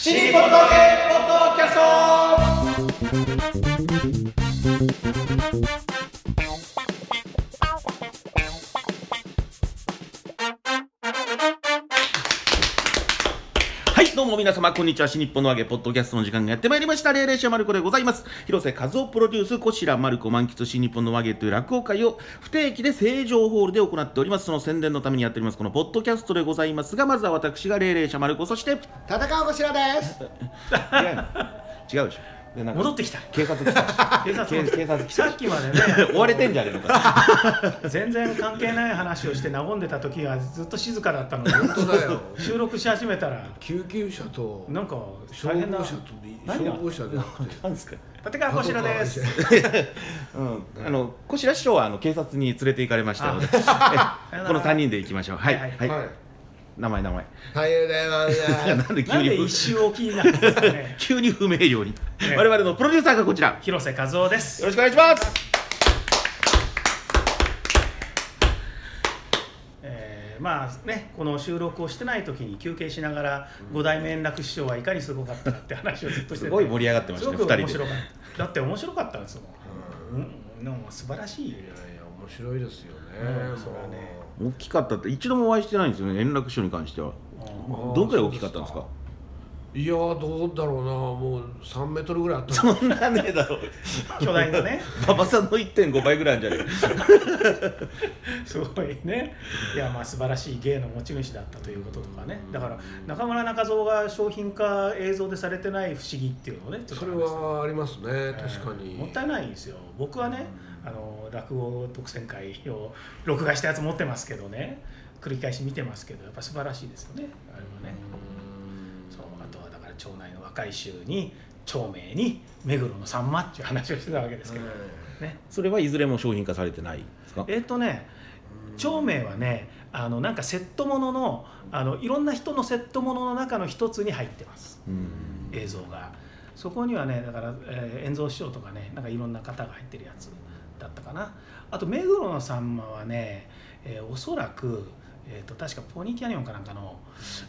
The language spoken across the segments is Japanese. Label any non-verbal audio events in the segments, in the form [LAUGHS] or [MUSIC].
シリポトゲポッドキャスト。皆様、こんにちは。新日本の揚げ、ポッドキャストの時間がやってまいりました。霊霊者マルコでございます。広瀬和夫プロデュース、こちらマルコ満喫新日本の揚げという落語会を不定期で成城ホールで行っております。その宣伝のためにやっております、このポッドキャストでございますが、まずは私が霊霊者マルコ、そして、戦うこちらです。違うの違うでしょ。でなんか戻ってきた。警察来た。し警察も。警警察来た。さしっきまでね。追われてんじゃねえのか。全然関係ない話をして和んでた時はずっと静かだったのに。本当だよ。収録し始めたら。救急車となんか消大変な。防車と何が？消防車で。なくて。なんですか？立川こちらです。うん、あの小白師匠はあの警察に連れて行かれましたので、[LAUGHS] えこの三人で行きましょう。はい、は、はい。い。はい。名前名前。はい、でます。なんで急なんでに一周おきになるんですかね。[LAUGHS] 急に不明瞭に、え我々のプロデューサーがこちら。よ広瀬和夫です。ろしくお願いします。えーまあねこの収録をしてない時に休憩しながら五代目円楽師匠はいかにすごかったかって話をずっとしてて。すごい盛り上がってましたねすごく二人で。面白かった。だって面白かったんですもん、うん、でも素晴らしいいやいや面白いですよね。うんそれはね大きかったって一度もお会いしてないんですよね。円楽師匠に関しては。どんくらい大きかったんですか？いやーどうだろうな、もう三メートルぐらいあった。そんなねえだろう。[LAUGHS] 巨大なね馬場さんの1.5倍ぐらいあるんじゃね？[LAUGHS] すごいねいやまあ素晴らしい芸の持ち主だったということとかねだから中村中蔵が商品化映像でされてない不思議っていうのをねそれはありますね、確かに。もったいないんですよ僕はねあの落語特選会を録画したやつ持ってますけどね。繰り返し見てますけどやっぱ素晴らしいですよね。あれはね。そうあとはだから町内の若い衆に町名に目黒のさんまっていう話をしてたわけですけど、ね。それはいずれも商品化されてないですか？えっ、とね町名はねあのなんかセットもののあのいろんな人のセットものの中の一つに入ってます。うん。映像が。そこにはねだから、えー、遠蔵師匠とかねなんかいろんな方が入ってるやつだったかな。あと目黒のさんまはね、えーおそらく、えー、と確かポニーキャニオンかなんかの、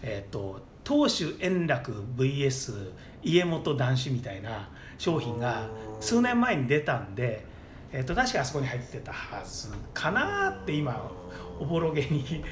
えー、と当主円楽 VS 家元男子みたいな商品が数年前に出たんで、えー、と確かあそこに入ってたはずかなって今おぼろげに。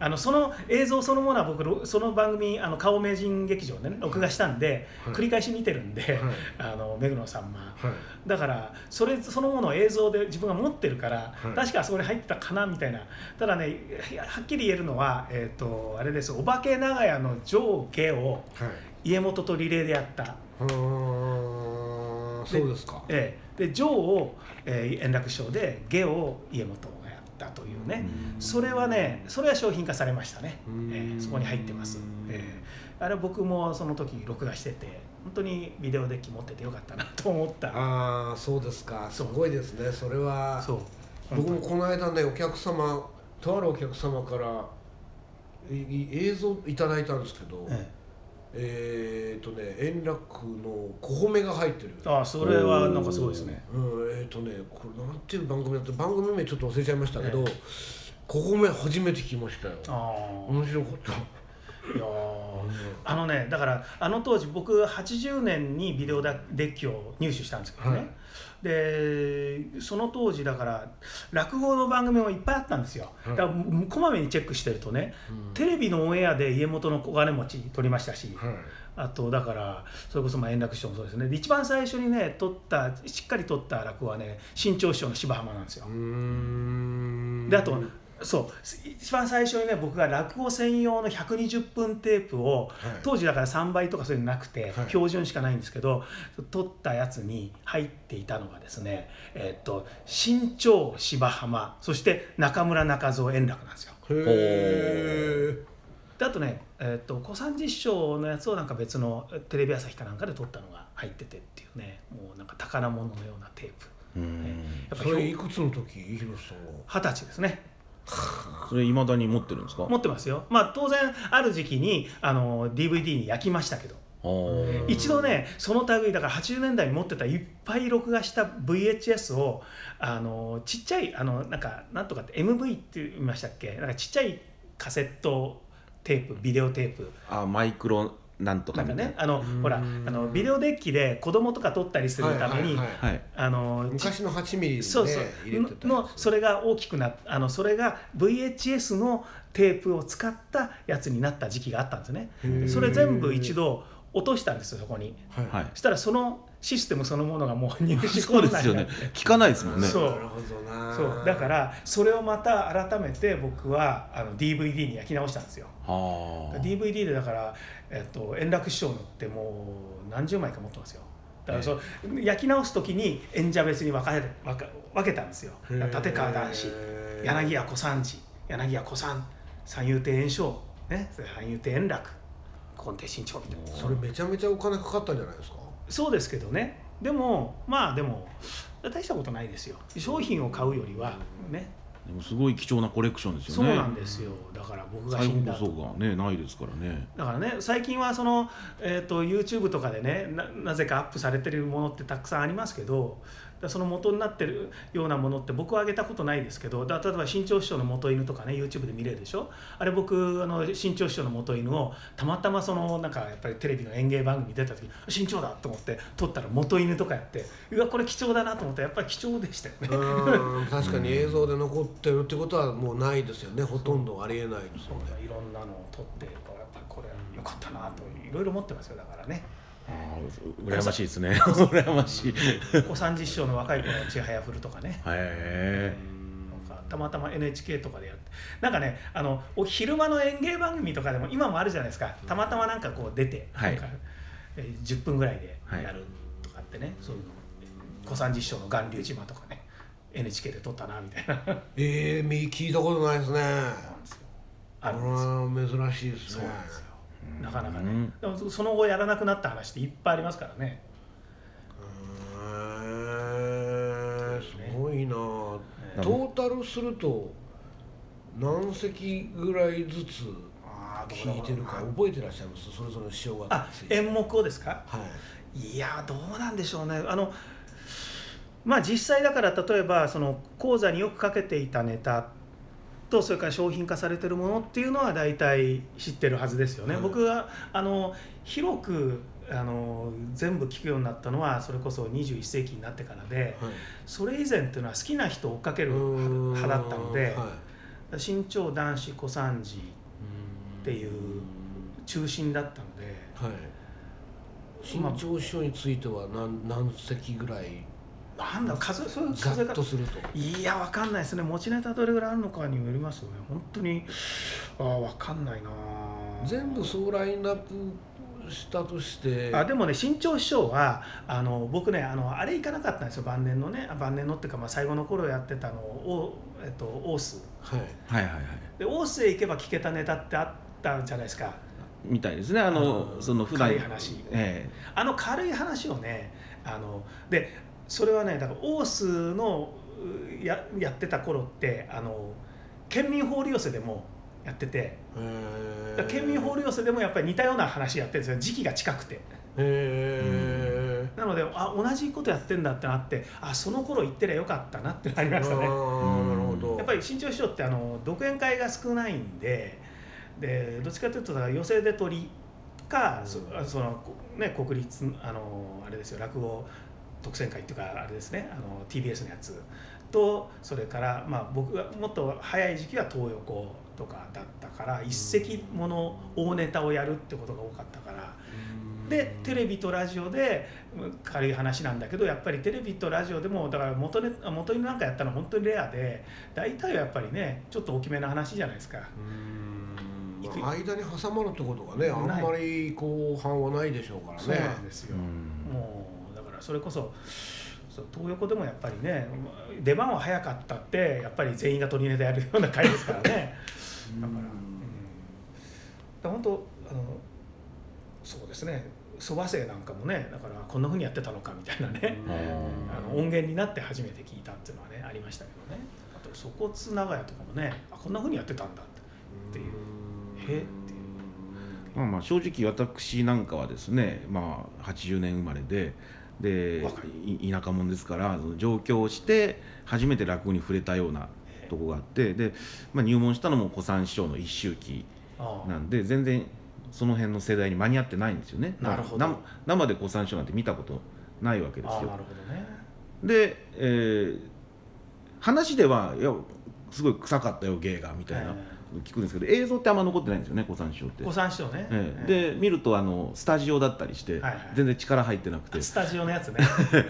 あのその映像そのものは僕ろその番組あの顔名人劇場でね録画したんで、はい。繰り返し見てるんで、はい。あの目黒さんまはい。だからそれそのものを映像で自分が持ってるから、はい。確かあそこに入ってたかなみたいな。ただねはっきり言えるのは、えー、とあれです。お化け長屋の上下をはい。家元とリレーでやった。うーん、そうですか。ええ、で上を、えー円楽師匠で下を家元ったというね。それはねそれは商品化されましたね、うん。ええそこに入ってます、ええ。あれは僕もその時録画してて本当にビデオデッキ持っててよかったなと思った。ああ、そうですか。すごいですね。それは。そう。僕もこの間ねお客様とあるお客様から映像いただいたんですけど、ええーっとね円楽の小褒めが入ってるえ、ああそれはなんかすごいですね。うん、えーっとねこれなんていう番組だった番組名ちょっと忘れちゃいましたけど、え小褒め初めて聞きましたよ。ああ面白かった。いやーあのねだからあの当時僕80年にビデオデッキを入手したんですけどね、はい。でその当時だから落語の番組もいっぱいあったんですよ、はい。だからもこまめにチェックしてるとね、テレビのオンエアで家元の小金持ち撮りましたし、はい。あとだからそれこそまあ円楽師匠もそうですね。で一番最初にね撮ったしっかり撮った落語はね新潮師匠の芝浜なんですよ。であとそう。一番最初にね僕が落語専用の120分テープを、はい。当時だから3倍とかそういうのなくて、はい。標準しかないんですけど撮ったやつに入っていたのがですねえーっと新潮芝浜そして中村中蔵円楽なんですよ。へえであとね、えーっと小三治師匠のやつをなんか別のテレビ朝日かなんかで撮ったのが入っててっていうねもうなんか宝物のようなテープ。うん。やっぱそれりいくつの時？広瀬さんは。二十歳ですねそれ未だに持ってるんですか？持ってますよ。まあ当然ある時期にあの DVD に焼きましたけど。一度ねその類だから80年代に持ってたいっぱい録画した VHS をあのちっちゃいあのなんかなんとかって MV って言いましたっけ？なんかちっちゃいカセットテープビデオテープ。あマイクロなんとかな。んかねあのほらあのビデオデッキで子供とか撮ったりするために、はいはいはいあの昔の8ミリで、ね、そうそう。入れてたののそれが大きくなっあのそれが VHS のテープを使ったやつになった時期があったんですね。それ全部一度落としたんですよそこに。はい、はい。そしたらそのシステムそのものがもう入手そう困ですよね。聞かないですもんね。そう。なるほどな。そう。だからそれをまた改めて僕はあの DVD に焼き直したんですよ。はあ。DVD でだから、えっと、円楽師匠のってもう何十枚か持ってますよ。だからそう焼き直す時に演者別に分かれ分か分けたんですよ。立川談志柳家小三治柳家小三三遊亭圓生ねそれ三遊亭円楽古今亭新潮みたいな。それめちゃめちゃお金かかったんじゃないですか？そうですけどね。でもまあでも大したことないですよ。商品を買うよりはね。でもすごい貴重なコレクションですそうよねなんですよ。だから僕が死んそがねないですからね。だからね最近はその、えー、と YouTube とかでねななぜかアップされてるものってたくさんありますけどその元になってるようなものって僕はあげたことないですけどだ例えば新潮師匠の元犬とかね YouTube で見れるでしょ？あれ僕あの新潮師匠の元犬をたまたまそのなんかやっぱりテレビの演芸番組出た時新潮だと思って撮ったら元犬とかやってうわこれ貴重だなと思ったらやっぱり貴重でしたよね。うん [LAUGHS] 確かに映像で残ってるってことはもうないですよねほとんどありえないですそうよねいろんなのを撮ってやっぱりこれ良かったなといろいろ持ってますよだからね。ああ羨ましいですね。[LAUGHS] 羨ましい。へ小三治師匠の若い頃のちはやふるとかね。え。なんかたまたま NHK とかでやって。なんかねあのお昼間の演芸番組とかでも今もあるじゃないですか。たまたまなんかこう出て、はい。なんかえー10分ぐらいでやるとかってね、そういうの。小三治師匠の巌流島とかね NHK で撮ったなみたいな。ええみ聞いたことないですね。あるんですよ。これは珍しいですね。そうなんですよなかなかね。うん。でもその後やらなくなった話っていっぱいありますからね。へえすごいな。えトータルすると何席ぐらいずつ聞いてるか覚えてらっしゃいます？それぞれの師匠方。あ演目をですか？はい。いやどうなんでしょうね。あのまあ実際だから例えばその講座によくかけていたネタとそれから商品化されてるものっていうのは大体知ってるはずですよね。はい僕はあの広くあの全部聞くようになったのはそれこそ21世紀になってからではい。それ以前っていうのは好きな人を追っかける派だったのではい。新潮男子小三治っていう中心だったのではい。新潮師匠については何何席ぐらいなんだ数そういうざ数え方っとすると。いやわかんないですね。持ちネタどれぐらいあるのかにもよりますよ。ね本当にああわかんないな。全部総ラインナップしたとして。あでもね新潮師匠はあの僕ねあのあれ行かなかったんですよ。晩年のねあ晩年のっていうか、まあ、最後の頃やってたのを、えっと、オース。はい。はいはいはい。でオースへ行けば聞けたネタってあったじゃないですか。みたいですね。あのその普段。軽い話え。あの軽い話をねあのでそれはねだからオースのうややってた頃ってあの県民放流寄せでもやってて県民放流寄せでもやっぱり似たような話やってるんですよ時期が近くて。へなのであ同じことやってんだってなってあその頃行ってりゃよかったなってなりましたね。なるほど。やっぱり新潮師匠ってあの独演会が少ないんででどっちかというとだから寄席で鳥か、そそのね国立あのあれですよ落語特選会っていうかあれですね。あの TBS のやつとそれから、まあ、僕がもっと早い時期は東横とかだったから一席もの大ネタをやるってことが多かったから。でテレビとラジオでうん軽い話なんだけどやっぱりテレビとラジオでもだから元ね元になんかやったの本当にレアで大体はやっぱりねちょっと大きめな話じゃないですか。間に挟まるってことがねあんまり後半はないでしょうからそうねなんですよ、うん。もからそれこそそう東横でもやっぱりね出番は早かったってやっぱり全員が取りネタやるような回ですからね。[LAUGHS] だから、うん、だ本当あのそうですね。そば生なんかもねだからこんなふうにやってたのかみたいなね、[LAUGHS] あの音源になって初めて聞いたっていうのはねありましたけどね。あと粗骨長屋とかもねあこんなふうにやってたんだって。いう。へえっていう。まあまあ正直私なんかはですねまあ80年生まれでで田舎者ですからその上京して初めて落語に触れたようなとこがあってで、まあ、入門したのも小三師匠の一周期ああ。なんで全然その辺の世代に間に合ってないんですよね。なるほど。な生で古参師匠なんて見たことないわけですよ。なるほどね。で、えー話ではいやすごい臭かったよ芸がみたいな、聞くんですけど映像ってあんま残ってないんですよね古参師匠って。ご参照ね、ええ。えで見るとあのスタジオだったりして、はいはい。全然力入ってなくて。え、スタジオのやつね。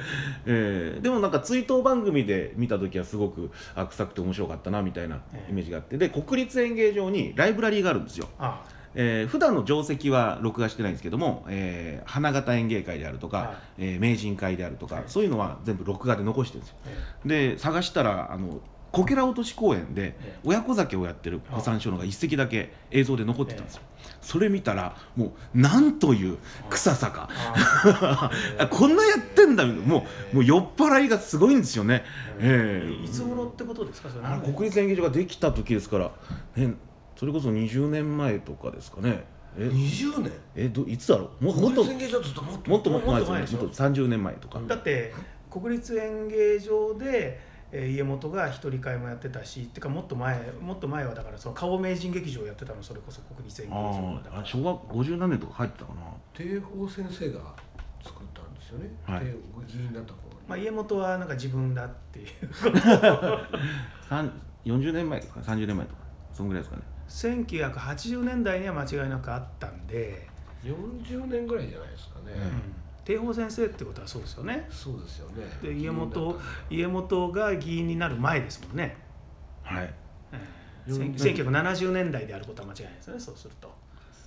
[LAUGHS] えーでもなんか追悼番組で見た時はすごくあ臭くて面白かったなみたいなええ。イメージがあって。で国立演芸場にライブラリーがあるんですよ。あえー普段の定石は録画してないんですけども、えー花形演芸会であるとか、はい。えー名人会であるとか、はい。そういうのは全部録画で残してるんですよ。え。で探したらあのこけら落とし公演でええ。親子酒をやってる古参師匠のが一席だけ映像で残ってたんですよ、それ見たらもうなんという臭さか。[LAUGHS] こんなやってんだ。もうもう酔っ払いがすごいんですよね、ええ。いつ頃ってことですか？それ国立演芸場ができた時ですから、ね、それこそ20年前とかですかね。え？20年？えどいつだろう？ももっと。もっともっともっと前ですよね。もっと前ですよ。もっと30年前とか、だって国立演芸場で、えー家元が一人会もやってたしっていうかもっと前もっと前はだからその顔名人劇場やってたのそれこそ国立演芸場だから。ああ小学50何年とか入ってたかな。帝宝先生が作ったんですよね、はい。議員だった頃に、まあ、家元はなんか自分だっていう。三40年前ですか30年前とかそんぐらいですかね。1980年代には間違いなくあったんで、40年ぐらいじゃないですかね、うん帝宝先生ってことはそうですよね。そうですよね。で家元家元が議員になる前ですもんね、はい。ええ。40 1970年代であることは間違いないですよねそうすると、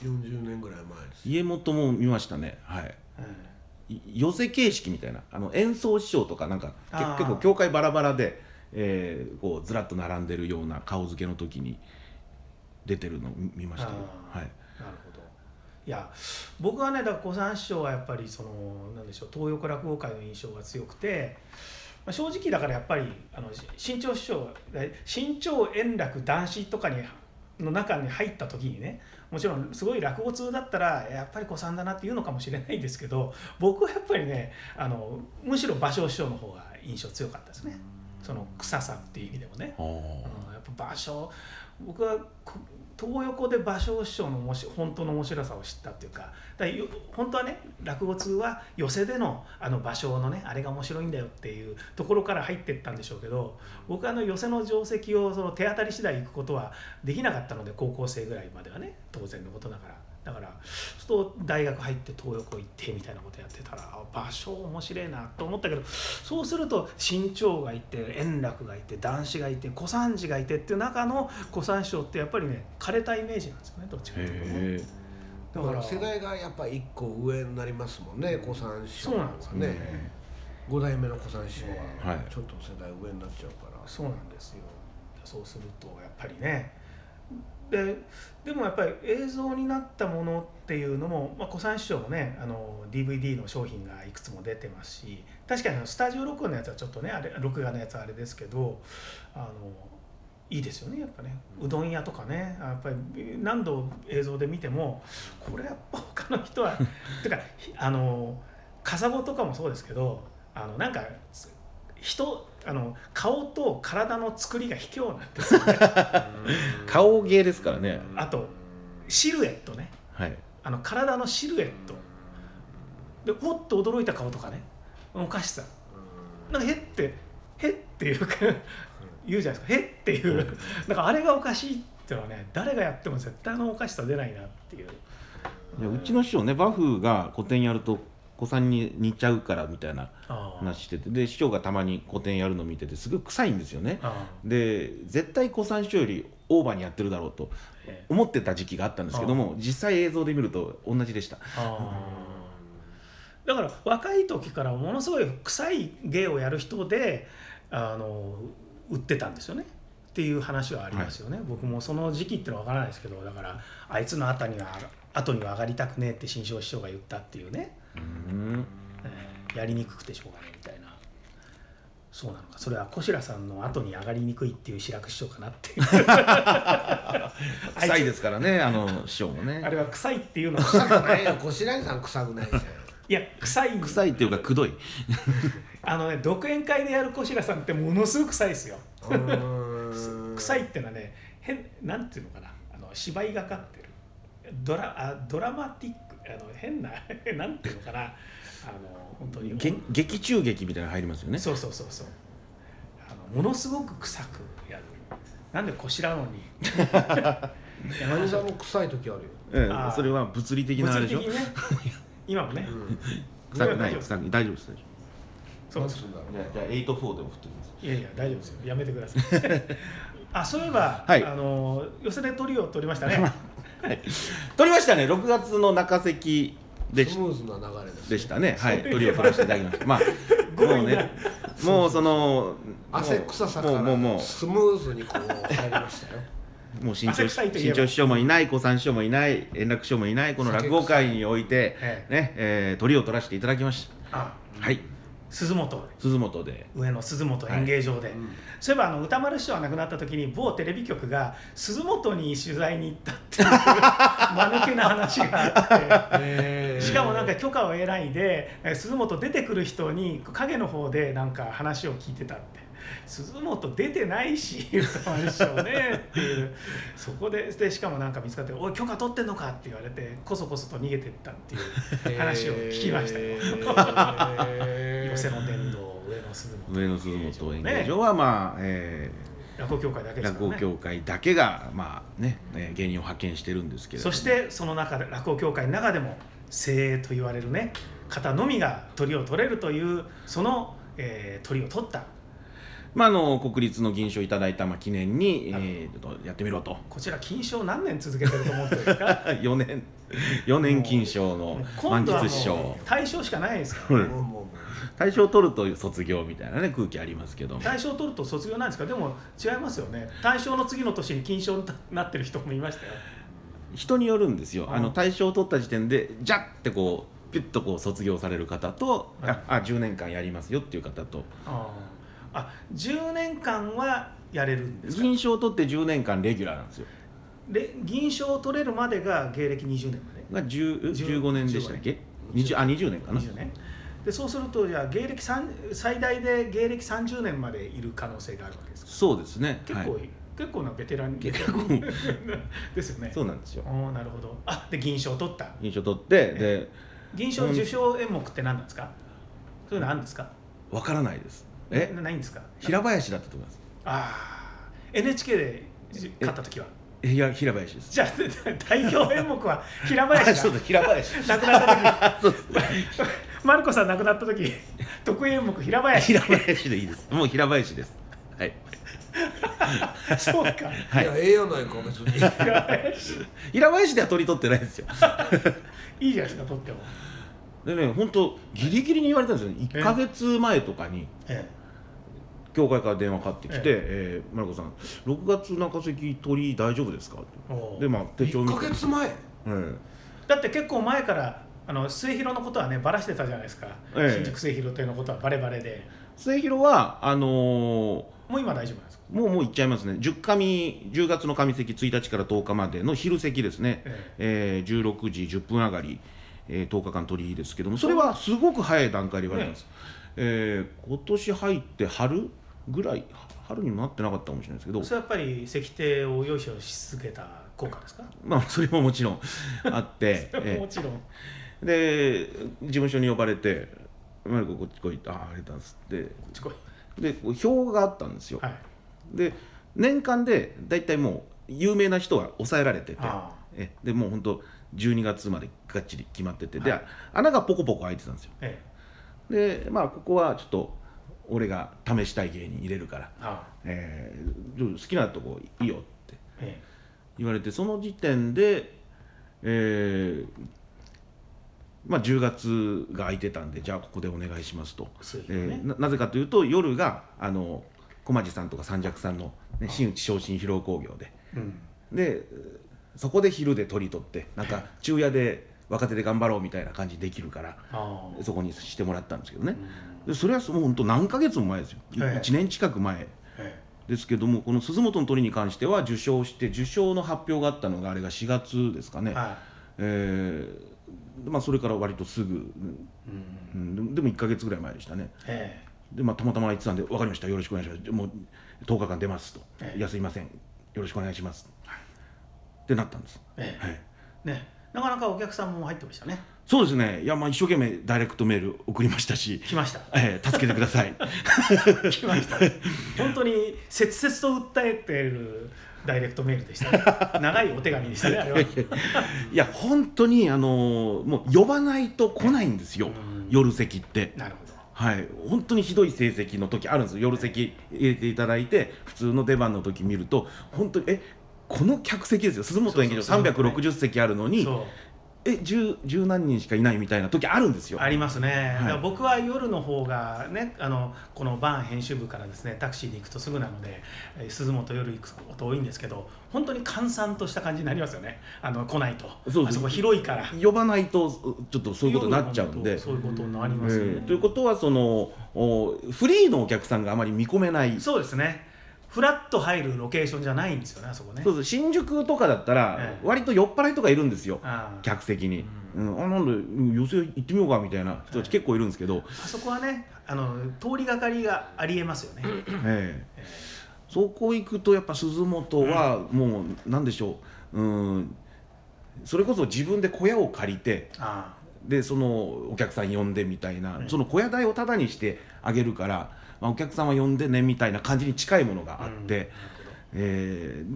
40年ぐらい前です。家元も見ましたね。はい。えい寄せ形式みたいな。あの演奏師匠とかなんか結構教会バラバラで、えーこうずらっと並んでるような顔付けの時に出てるのを見見ましたはい。なるほどいや僕はねだから小三師匠はやっぱりそのなんでしょう東横落語会の印象が強くて、まあ、正直だからやっぱりあのし新潮師匠え新潮円楽男子とかにの中に入った時にねもちろんすごい落語通だったらやっぱり小三だなっていうのかもしれないですけど [LAUGHS] 僕はやっぱりねあのむしろ芭蕉師匠の方が印象強かったですねその臭さっていう意味でもね。うんやっぱ芭蕉僕はこ東横で芭蕉師匠のもし本当の面白さを知ったっていうかだから本当はね落語通は寄席でのあの芭蕉のねあれが面白いんだよっていうところから入ってったんでしょうけど僕はあの寄席の定石をその手当たり次第行くことはできなかったので高校生ぐらいまではね当然のことだから。だからそうすると大学入って東横行ってみたいなことやってたらあ芭蕉面白いなと思ったけどそうすると新潮がいて円楽がいて談志がいて小三治がいてっていう中の小三師匠ってやっぱりね枯れたイメージなんですよねどっちかというとね。へだから世代がやっぱ一個上になりますもんね小三師匠そうなんですよね。え五代目の小三師匠ははい。ちょっと世代上になっちゃうから、そうなんですよ。そうするとやっぱりねででもやっぱり映像になったものっていうのも、まあ、小三師匠もねあの DVD の商品がいくつも出てますし確かにスタジオ録音のやつはちょっとねあれ録画のやつはあれですけどあのいいですよねやっぱね。うどん屋とかねやっぱり何度映像で見てもこれやっぱ他の人は [LAUGHS] てかあのカサゴとかもそうですけどあのなんか人あの顔と体の作りが卑怯なんですよね。[LAUGHS] 顔芸ですからね。あとシルエットね。はい。あの体のシルエット。でもっと驚いた顔とかね。おかしさ。なんかへってへっていうか言うじゃないですか。へっていう。なんかあれがおかしいっていうのはね誰がやっても絶対あのおかしさ出ないなっていう。いやうちの師匠ねバフが古典やると子さんに似ちゃうからみたいな話してて。で師匠がたまに古典やるの見ててすごい臭いんですよね。あで絶対子さん師匠よりオーバーにやってるだろうと思ってた時期があったんですけども実際映像で見ると同じでした。だから若い時からものすごい臭い芸をやる人であの売ってたんですよね。っていう話はありますよね、僕もその時期ってのは分からないですけどだからあいつの後には後には上がりたくねえって新庄師匠が言ったっていうね、やりにくくてしょうがないみたいな。そうなのか。それは小白さんの後に上がりにくいっていう志らく師匠かなっていう。[LAUGHS] 臭いですからねあの師匠もあねれは臭いっていうのは臭くない。[LAUGHS] よ小白井さん臭くないじゃんいや臭い。臭いっていうかくどい。[LAUGHS] あのね独演会でやる小白さんってものすごく臭いですよ。臭いってのはね変なんていうのかな。あの芝居がかってる。ドラあドラマティックあの変な [LAUGHS] なんていうのかな。あの本当に。げ劇中劇みたいなの入りますよね。そうそうそうそう。あのものすごく臭くやる。なんでこしらのに。[LAUGHS] 何さんも臭い時あるよ、ええあー。それは物理的なあれでしょ。物理的にね。[LAUGHS] 今もね、うん、臭くない臭く大丈夫です。大丈そうです。何するんだろう夫じゃあじゃあ8-4でも振っておきます。いやいや大丈夫ですよ。やめてくださいあそういえば、はい。あの寄せで鳥を取りましたね。[LAUGHS] 取りましたね。6月の中関でしスムーズな流れです、でしたね。はい。鳥を取らせていただきましたまあ [LAUGHS] もうねもうその汗臭さからもうもうもう。スムーズにこう入りましたよ。[LAUGHS] もう新汗潮新潮師匠もいない小三師匠もいない円楽師匠もいないこの落語会においてえねえー鳥を取らせていただきましあ。たはい鈴本鈴本で。上野鈴本演芸場で、うん。そういえばあの歌丸師匠が亡くなった時に某テレビ局が鈴本に取材に行ったっていう [LAUGHS] 間抜けな話があって。しかもなんか許可を得ないでえ鈴本出てくる人に影の方でなんか話を聞いてたって鈴本出てないし歌丸師匠ねっていう。そこででしかもなんか見つかって「おい許可取ってんのか?」って言われてこそこそと逃げてったっていう話を聞きましたよ。寄せの殿堂上野鈴本上野鈴本演芸場はまあ、え落語協会だけー落語協会だけがまあねえー芸人を派遣してるんですけれども。そしてその中で落語協会の中でも精鋭と言われるね方のみが鳥を取れるというその、えー鳥を取ったまああの国立の銀賞をいただいたまあ記念に、はい。えーとやってみろと。こちら金賞何年続けてると思ってるんですか？[LAUGHS] 4年。4年金賞の満今度は喫師匠もう大賞しかないですから、大賞を取ると卒業みたいなね空気ありますけど。も大賞取ると卒業なんですか？でも違いますよね。大賞の次の年に金賞になってる人もいましたよ。人によるんですよ、うん。あの大賞を取った時点でじゃってこうピュッとこう卒業される方と、はい。ああ10年間やりますよっていう方と。あーあ10年間はやれるんですか？銀賞を取って10年間レギュラーなんですよ。で銀賞を取れるまでが芸歴20年まで。が10 10 15年でしたっけ？20あ20年かな。20年。でそうするとじゃあ芸歴3最大で芸歴30年までいる可能性があるわけですか？そうですね。結構、はい、結構なベテラン結構。[LAUGHS] ですよね。そうなんですよ。おーなるほど。あで銀賞を取った。銀賞取ってで銀賞受賞演目って何なんですか？そういうのあるんですか？わからないですえ？なないんですか？平林だったと思います。ああ NHK で勝った時は？えいや平林です。じゃあ代表演目は平あ林だそうだ平林。[LAUGHS] 亡くなった時。[LAUGHS] マルコさん亡くなった時得意演目平林。平林でいいです。もう平林です。はい。[LAUGHS] そうか。はい。いやええやないか別に。平林。平林では取り取ってないですよ。いいじゃないですか取っても。でね本当ギリギリに言われたんですよね。1か月前とかにえ教会から電話かかってきてえ「え。ー、マルコさん6月中関鳥居大丈夫ですか?」でまあ手帳見1てか月前。うんだって結構前からあの末広のことはねばらしてたじゃないですか、ええ。新宿末広亭のことはバレバレで。末広はあのーもう今大丈夫なんですか、もうもう行っちゃいますね。10上10月の上席1日から10日までの昼席ですね、ええ。ー、16時10分上がり、えー、10日間取りですけどもそれはすごく早い段階で言われてます、えー今年入って春ぐらい春にもなってなかったかもしれないですけど。それはやっぱり石庭を用意し続けた効果ですか、まあそれももちろんあって、[LAUGHS] えもちろん。ーで事務所に呼ばれて「マリコこっち来い」って「ああありがとうございます」って。こっち来い。で表があったんですよ、はい。で年間で大体もう有名な人は抑えられててあえでもう本当12月までがっちり決まってて、ではい。穴がポコポコ開いてたんですよ。え。でまあここはちょっと俺が試したい芸人入れるから、あえー好きなとこいいよって。え言われてその時点で、えーまあ、10月が空いてたんでじゃあここでお願いしますと、そういうえね。ーななぜかというと夜があの駒地さんとか三尺さんの、ね、新内昇進披露興行で。うん。でそこで昼で取り取ってなんか昼夜で若手で頑張ろうみたいな感じできるからああ。そこにしてもらったんですけどね。うんでそれはもう本当何ヶ月も前ですよ、ええ。1年近く前えですけどもこの鈴本の鳥に関しては受賞して受賞の発表があったのがあれが4月ですかね、えはえーまあ、それから割とすぐ、いうん。うん、でもでも1か月ぐらい前でしたね。えで、まあ、たまたま言ってたんで分かりました。よろしくお願いします。もう10日間出ますと、ええ。いやすいません。よろしくお願いします、ってなったんです、ええ。はい、ね。なかなかお客さんも入ってましたねそうですね。いやまあ一生懸命ダイレクトメール送りましたし、来ました。えー助けてください。[LAUGHS] 来ました。本当に切々と訴えてるダイレクトメールでしたね。長いお手紙でしたねあれは。[LAUGHS] いや本当にあのもう呼ばないと来ないんですよ、うん。夜席って。なるほど。はい。本当にひどい成績の時あるんですよ。夜席入れていただいて普通の出番の時見ると本当にえこの客席ですよ。鈴本演芸場そうそうそう。360席あるのにそうえ十十何人しかいないみたいな時あるんですよ。ありますね、い。だから僕は夜の方がねあのこのバン編集部からですねタクシーで行くとすぐなのでえー鈴本夜行くこと多いんですけど本当に閑散とした感じになりますよね。あの来ないと。そうあそこ広いから。呼ばないとちょっとそういうことになっちゃうんで。そういうことになりますよね、えーということはそのおフリーのお客さんがあまり見込めない。そうですねフラッと入るロケーションじゃないんですよねあそこね。そうそう新宿とかだったらええ。割と酔っ払いとかいるんですよ。ああ。客席に、うん。あなんでうん寄席行ってみようかみたいな。人たち結構いるんですけど、あそこはねあの通りがかりがありえますよね、ええ。そこ行くとやっぱ鈴本はもうなんでしょう。うん。それこそ自分で小屋を借りてあ。でそのお客さん呼んでみたいな、ええ。その小屋代をタダにしてあげるから、まあ、お客さんは呼んでねみたいな感じに近いものがああって、うん。えー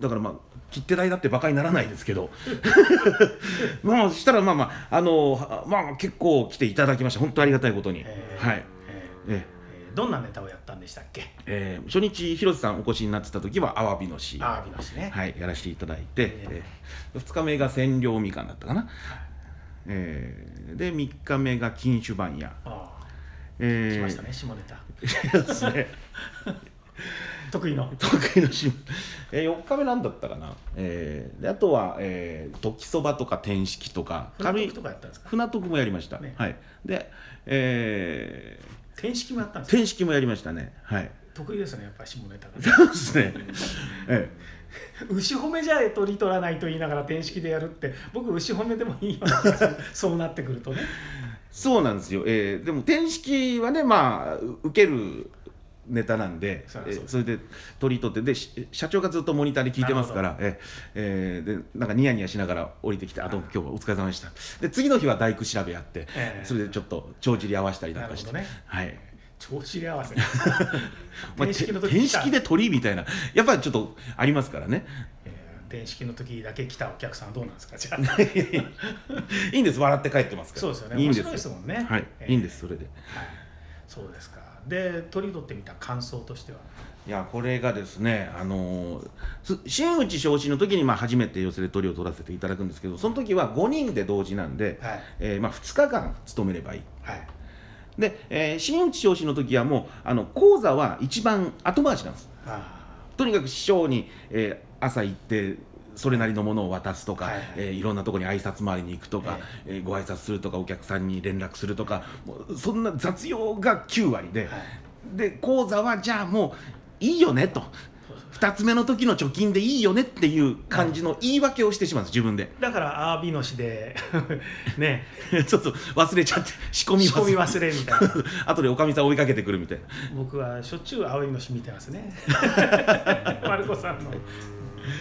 だからまあ切手代だってバカにならないですけど。[LAUGHS] まあそしたらまあまああのはまあ結構来ていただきました。本当ありがたいことに、えーはい、えーどんなネタをやったんでしたっけ？えー初日広瀬さんお越しになってた時はアワビのシーン。アワビのしね、はい、やらせていただいて、ええ2日目が千両みかんだったかな、えーで3日目が金酒番屋、ああえー来ましたね下ネタ。ですね得意の。得意の新聞、えー、4日目なんだったかな、えーであとは、えー、時そばとか天式とか。船徳とかやったんですか？船徳もやりました、ね。はい。で、え天式もやったんー、ですか？天式もやりましたね。はい。得意ですねやっぱり下ネタが [LAUGHS] そうですね、[LAUGHS] え牛褒めじゃ取り取らないと言いながら天式でやるって僕牛褒めでもいいよそうなってくるとねそうなんですよ、えーでも天式はねまあう受けるネタなんでそえーそれで取り取ってでし社長がずっとモニターで聞いてますからええーでなんかニヤニヤしながら降りてきて「あどうも今日はお疲れ様でした」で次の日は大工調べやって、ええ。それでちょっと帳尻合わせたりなんかして、なるほはい。調子で合わせ。[LAUGHS] まあ天式で鳥みたいな。やっぱりちょっとありますからねえー天式の時だけ来たお客さんはどうなんですか？じゃあ。[LAUGHS] いいんです。笑って帰ってますから。そうですよね。いいんです面白いですもんね。はい、ええ。いいんですそれで。はい。そうですか。で取り取ってみた感想としては？いやこれがですね、あの真打ち昇進の時にまあ初めて寄せで鳥を取らせていただくんですけどその時は5人で同時なんで、はい。えーまあ、2日間勤めればいい。はい。で、えー真打ち昇進の時はもうあの講座は一番後回しなんです。あとにかく師匠に、えー朝行ってそれなりのものを渡すとか、はいはい。いえーいろんなところに挨拶回りに行くとか、えーご挨拶するとかお客さんに連絡するとかもうそんな雑用が9割で、はい。で講座はじゃあもういいよねと。2つ目の時の貯金でいいよねっていう感じの言い訳をしてしまうんです自分で。だからアワビのしで [LAUGHS] ね。[LAUGHS] ちょっと忘れちゃって仕込み仕込み忘れ忘れみたいな。[LAUGHS] 後でおかみさん追いかけてくるみたいな。僕はしょっちゅうアワビのし見てますね。丸子さんの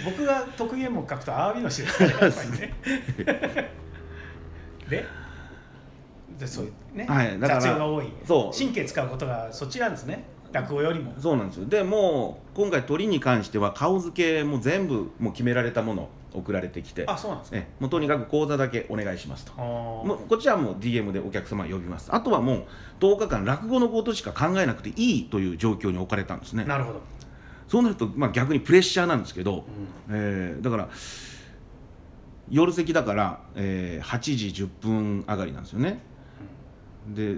僕が得意演目書くとアワビのし [LAUGHS] ですからやっぱりね。[LAUGHS] ででそういうね、はいだから雑用が多い。そう。神経使うことがそっちなんですね。落語よりも。そうなんですよ。でもう今回鳥に関しては顔付けも全部もう決められたもの送られてきて。あそうなんですか。えもうとにかく講座だけお願いしますと。もうこっちはもう DM でお客様呼びます。あとはもう10日間落語のことしか考えなくていいという状況に置かれたんですね。なるほど、そうなると、まあ、逆にプレッシャーなんですけど、えーだから夜席だから、えー8時10分上がりなんですよね。で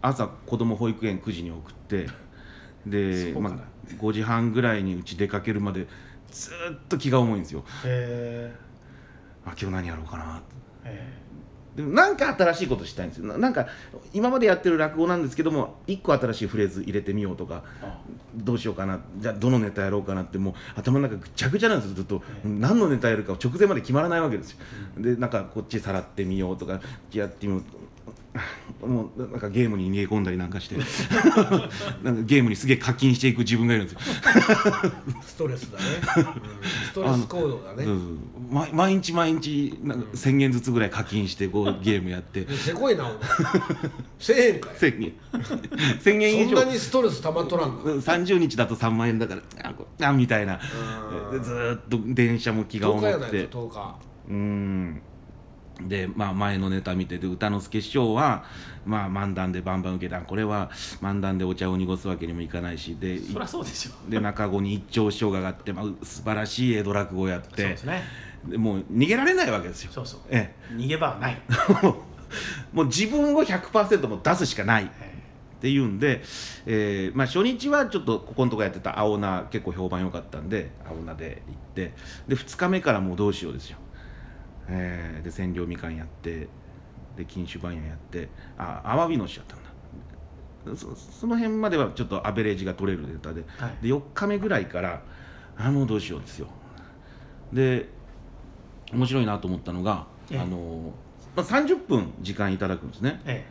朝子供保育園9時に送って [LAUGHS] で、まあ、5時半ぐらいにうち出かけるまでずーっと気が重いんですよ。へあ今日何やろうかな。えでもなんか新しいことしたいんですよ。ななんか今までやってる落語なんですけども1個新しいフレーズ入れてみようとかあどうしようかなじゃあどのネタやろうかなってもう頭の中ぐっちゃぐちゃなんですよずっと、ええ何のネタやるか直前まで決まらないわけですよ、でなんかこっちさらってみようとかやってみよう。と [LAUGHS] もうなんかゲームに逃げ込んだりなんかして。[LAUGHS] なんかゲームにすげえ課金していく自分がいるんですよ。ストレスだね、[LAUGHS] トレス行動だね。うん毎毎日毎日なんか1000円ずつぐらい課金してこうゲームやって。せこいなお前。1000円かい。1000円。[LAUGHS] 1000円以上。そんなにストレス溜まっとらんの？うん30日だと3万円だからあこあみたいな。ずーっと電車も気が10日や重くてないか10日。うんで、まあ、前のネタ見てて歌之助師匠は、まあ、漫談でバンバン受けた。これは漫談でお茶を濁すわけにもいかないしでそりゃそうでしょ。で中後に一丁師匠が上がって、まあ、素晴らしい江戸落語をやっそうてですね。でもう逃げられないわけですよ。そうそう。え逃げ場はない、え、[LAUGHS] もう自分を100%もう出すしかない。っえていうんで、えーまあ、初日はちょっとここのとこやってた青菜結構評判良かったんで青菜で行って。で2日目からもうどうしようですよ、えーで千両みかんやってで錦酒番屋やってあアワビのしやったんだ。そその辺まではちょっとアベレージが取れるネタで。はい。で4日目ぐらいからあもうどうしようですよ。で面白いなと思ったのが、ええ。あのまあ、30分時間いただくんですね。え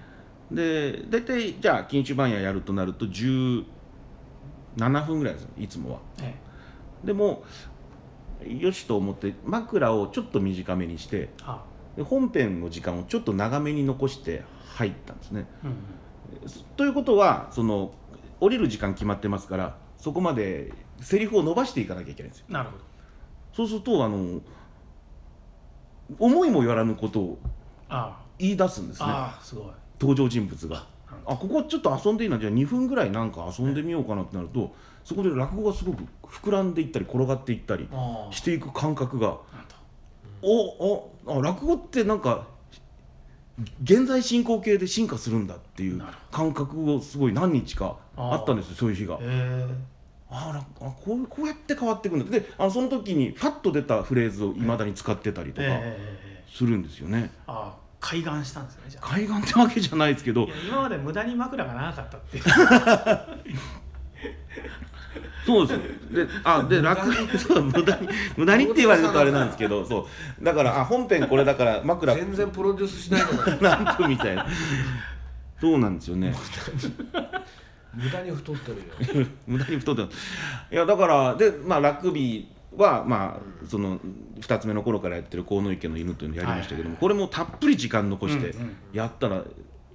で大体じゃあ錦酒番屋やるとなると17分ぐらいですよいつもは。ええ。でもよしと思って枕をちょっと短めにしてで本編の時間をちょっと長めに残して入ったんですね。うんうん。ということはその降りる時間決まってますからそこまでセリフを伸ばしていかなきゃいけないんですよ。なるほど。そうするとあの思いもよらぬことをあ言い出すんですあねすごい。登場人物が。あここちょっと遊んでいいな。じゃあ2分ぐらいなんか遊んでみようかなってなるとそこで落語がすごく膨らんでいったり転がっていったりしていく感覚がおおあ落語ってなんか現在進行形で進化するんだっていう感覚をすごい何日かあったんですよそういう日が。えあらあこうこうやって変わっていくんだであのその時にファッと出たフレーズをい。まだに使ってたりとかするんですよね。ああ開眼したんですねじゃあ。海岸ってわけじゃないですけど。今まで無駄に枕が長かったっていう [LAUGHS] そうですよ。であで落語そう無駄に無駄にって言われるとあれなんですけどそう。だからあ本編これだから枕。全然プロデュースしないじゃ [LAUGHS] ない何分みたいな。そうなんですよね。無駄に。太ってるよ。[LAUGHS] 無駄に太ってる。いやだからでまあラグビーはまあその2つ目の頃からやってる鴻池の犬というのをやりましたけども、これもたっぷり時間残してやったら、い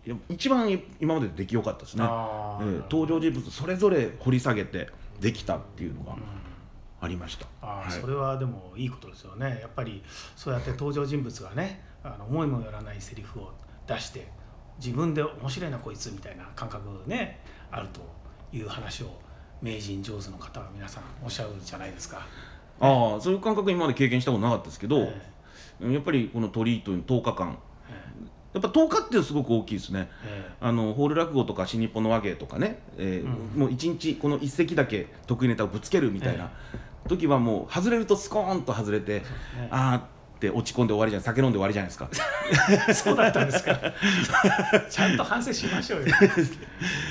や一番今までで出来良かったですね、登場人物それぞれ掘り下げてできたっていうのがありました、ああ、はい。それはでもいいことですよね。やっぱりそうやって登場人物がねあの思いもよらないセリフを出して自分で面白いなこいつみたいな感覚ねあるという話を名人上手の方は皆さんおっしゃるじゃないですか。ああそういう感覚今まで経験したことなかったですけど、えやっぱりこの鳥居という10日間えやっぱ10日っていうのはすごく大きいですね。ええ。あのホール落語とか新日本の和芸とかね、えーもう一日この一席だけ得意ネタをぶつけるみたいな時はもう外れるとスコーンと外れて、ね。あーって落ち込んで終わりじゃない。酒飲んで終わりじゃないですか。え [LAUGHS] そうだったんですか。[LAUGHS] ちゃんと反省しましょうよ。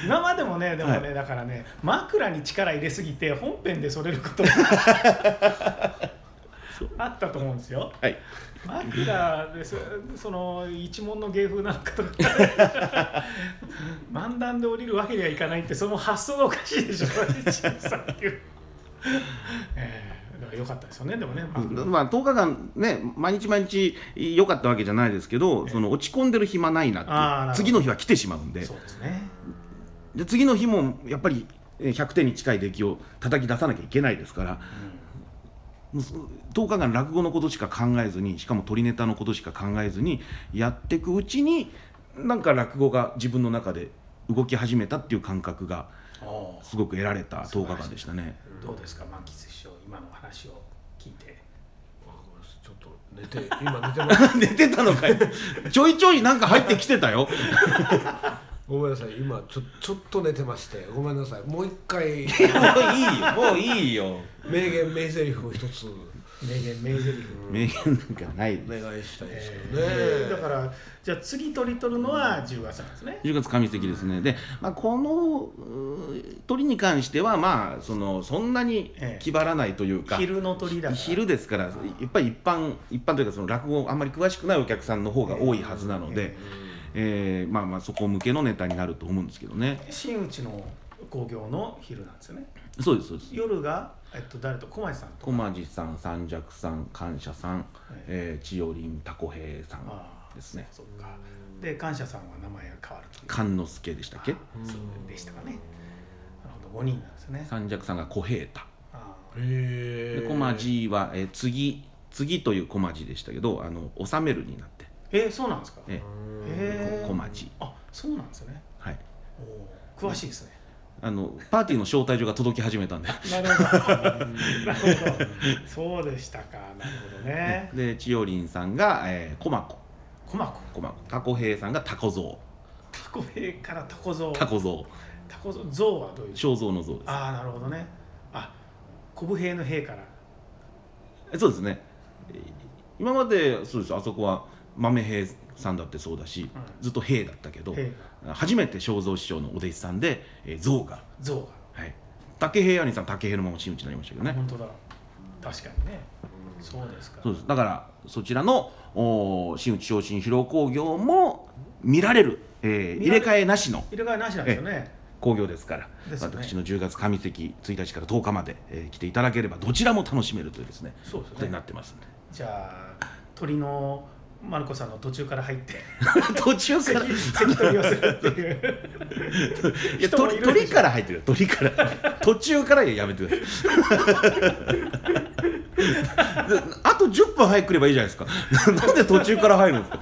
今までもねでもね、はだからね枕に力入れすぎて本編でそれること [LAUGHS] あったと思うんですよ。はい。枕ですその一門の芸風なんかとか。[LAUGHS] 漫談で降りるわけにはいかないってその発想がおかしいでしょ一さんっていう、えー、良かったですよねでもね、枕まあ10日間ね毎日毎日良かったわけじゃないですけど、その落ち込んでる暇ないなって次の日は来てしまうんで。そうですね。で次の日もやっぱりえー100点に近い出来を叩き出さなきゃいけないですから、もうそ10日間落語のことしか考えずにしかも鳥ネタのことしか考えずにやっていくうちになんか落語が自分の中で動き始めたっていう感覚がすごく得られた10日間でしたね。どうですか満喫師匠今の話を聞いて。ちょっと寝て今寝てます。[LAUGHS] 寝てたのかい。ちょいちょいなんか入ってきてたよ。[LAUGHS] ごめんなさい。今ちょちょっと寝てまして。ごめんなさい。もう一回。もういいよ。もういいよ。名言名台詞を一つ。名言名台詞。名言なんかないお願いしたいですけどね、えーだからじゃあ次取り取るのは10月なんですね。10月上関ですね。で、まあ、この鳥に関しては、まあ、そのそんなにええ。気張らないというか、昼の鳥だから。昼ですから、やっぱり一般、一般というか、その落語あんまり詳しくないお客さんの方が多いはずなので、えーまあまあ、そこ向けのネタになると思うんですけどね。真打ちの工業の昼なんですよね。そうですそうです。夜が、えっと、誰と？小町さんと小町さん三尺さん感謝さん、えー、千代林タコヘイさんですね。そっか。で感謝さんは名前が変わると勘之助でしたっけ？そうでしたかね。なるほど5人なんですね。三尺さんが小平太。あへで小町は、えー、次次という小町でしたけどあの収めるになって、えー、そうなんですか？えへえー、小町。あそうなんですよね。はい。詳しいですね。あのパーティーの招待状が届き始めたんで。[LAUGHS] なるほど。なるほど。そうでしたか。なるほどね。で千代林さんが、えー、駒子駒子駒子タコ平さんがタコ像タコ兵からタコ像タコ像タコ像像はどういう？肖像の像です。ああなるほどね。あ小武兵の兵から。えそうですね。えー今までそうです。あそこは豆平さんだってそうだし、うんずっと平だったけど兵。初めて正蔵師匠のお弟子さんで、えー、像が、像が。はい、竹平兄さん竹平のまま真打ちになりましたけどね。本当だ。確かにね。そうですか。そうです。だからそちらのおー真打ち昇進披露興行も見られる、えー入れれ替えなしの入れ替えなしなんですよね。興行ですから。ね。私の10月上関1日から10日まで、えー来ていただければどちらも楽しめるというですねそうですことになねってますんで。じゃあ鳥のマルコさんの途中から入って。[LAUGHS] 途中から？[LAUGHS] 関関取りをするっていう。いや鳥鳥から入ってるよ。鳥から。[LAUGHS] 途中からやめてください。あと10分早く来ればいいじゃないですか。なんで途中から入るんですか？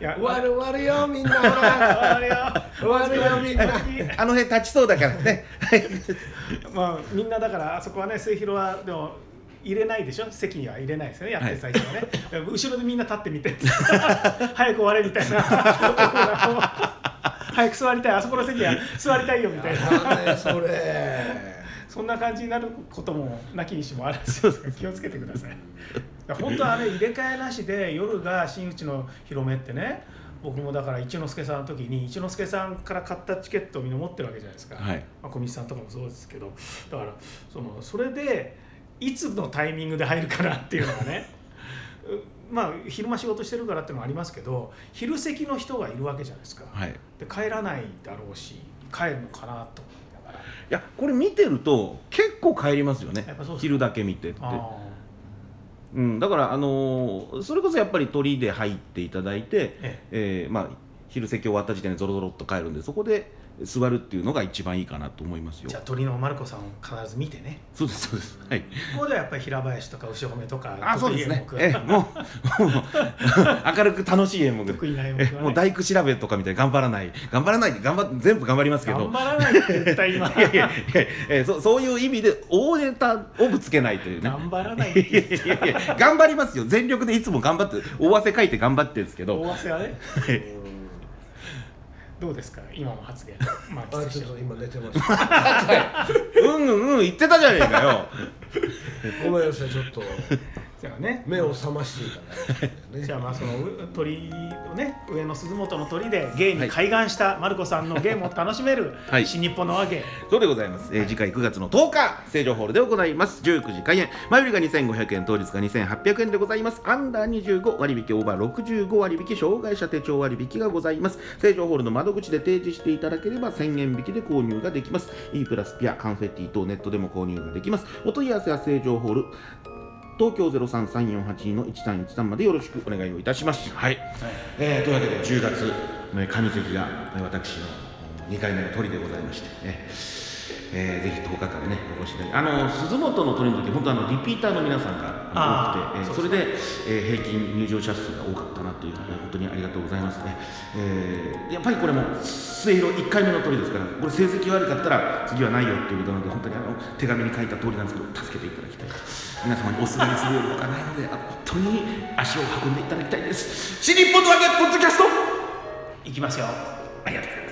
いや終わる終わるよみんな。あれよ終わるよみんな。あの辺立ちそうだからね。まあみんなだからあそこはね末広はでも入れないでしょ？席には入れないですよね。やってる最中はね、[LAUGHS] 後ろでみんな立ってみて。[LAUGHS] 早く終われみたいな。[LAUGHS] 早く座りたい。あそこの席は座りたいよみたいな。それ。そんな感じになることもなきにしもあらず気をつけてください。本当はね入れ替えなしで夜が真打ちの広めってね僕もだから一之輔さんの時に一之輔さんから買ったチケットをみんな持ってるわけじゃないですか、はい。まあ、小道さんとかもそうですけど。だからそのそれでいつのタイミングで入るかなっていうのがね。う [LAUGHS] まあ昼間仕事してるからっていうのもありますけど昼席の人がいるわけじゃないですか。はい。で帰らないだろうし帰るのかなと思いながら。いやこれ見てると結構帰りますよね。昼だけ見てって、あうん、だから、あのーそれこそやっぱり鳥で入っていただいて、え。えーまあ、昼席終わった時点でゾロゾロっと帰るんでそこで座るっていうのが一番いいかなと思いますよ。じゃあ鳥のマルコさんを必ず見てね。そうですそうです。はい。ここではやっぱり平林とか牛褒めとかあそうですね。えもうもう明るく楽しい演目。で得意な演目はね。えもう大工調べとかみたいに頑張らない。頑張らない頑張っ全部頑張りますけど。頑張らないって言った今。[LAUGHS] いやいやいやえーそそういう意味で大ネタをぶつけないというね。頑張らない。いやいやいや頑張りますよ。全力でいつも頑張って大汗かいて頑張ってるんですけど。大汗はね。はいどうですか？今の発言。[LAUGHS] まああ失礼しちょっと今寝てました [LAUGHS] うんうんうん言ってたじゃねえかよ。ごめんなさいちょっとじゃあね。目を覚ましていただいてね。じゃあまあそのう鳥をね上野鈴本の鳥で芸に開眼したマルコさんの芸も楽しめるはい。新日本の和芸そうでございます、えー次回9月の10日成城ホールで行います。19時開演。前売りが2500円当日が2800円でございます。アンダー25割引オーバー65割引障害者手帳割引がございます。成城ホールの窓口で提示していただければ1000円引きで購入ができます。E プラスピアカンフェッティ等ネットでも購入ができます。お問い合わせは成城ホール東京033482の1313までよろしくお願いをいたします。はい、えーというわけで10月、ね、上関がね私の2回目の鳥でございまして、ねえーぜひ10日間ねお越しいただきあの鈴本の鳥の時本当あのリピーターの皆さんがあ多くて、えーーそれで、えー平均入場者数が多かったなという本当にありがとうございますね、えーやっぱりこれも末広1回目の鳥ですからこれ成績悪かったら次はないよっていうことなので本当にあの手紙に書いた通りなんですけど助けていただきたい。皆様におすがりするよ。り他ないのであ本当に足を運んでいただきたいです。新日本の揚げポッドキャストいきますよ。ありがとうございます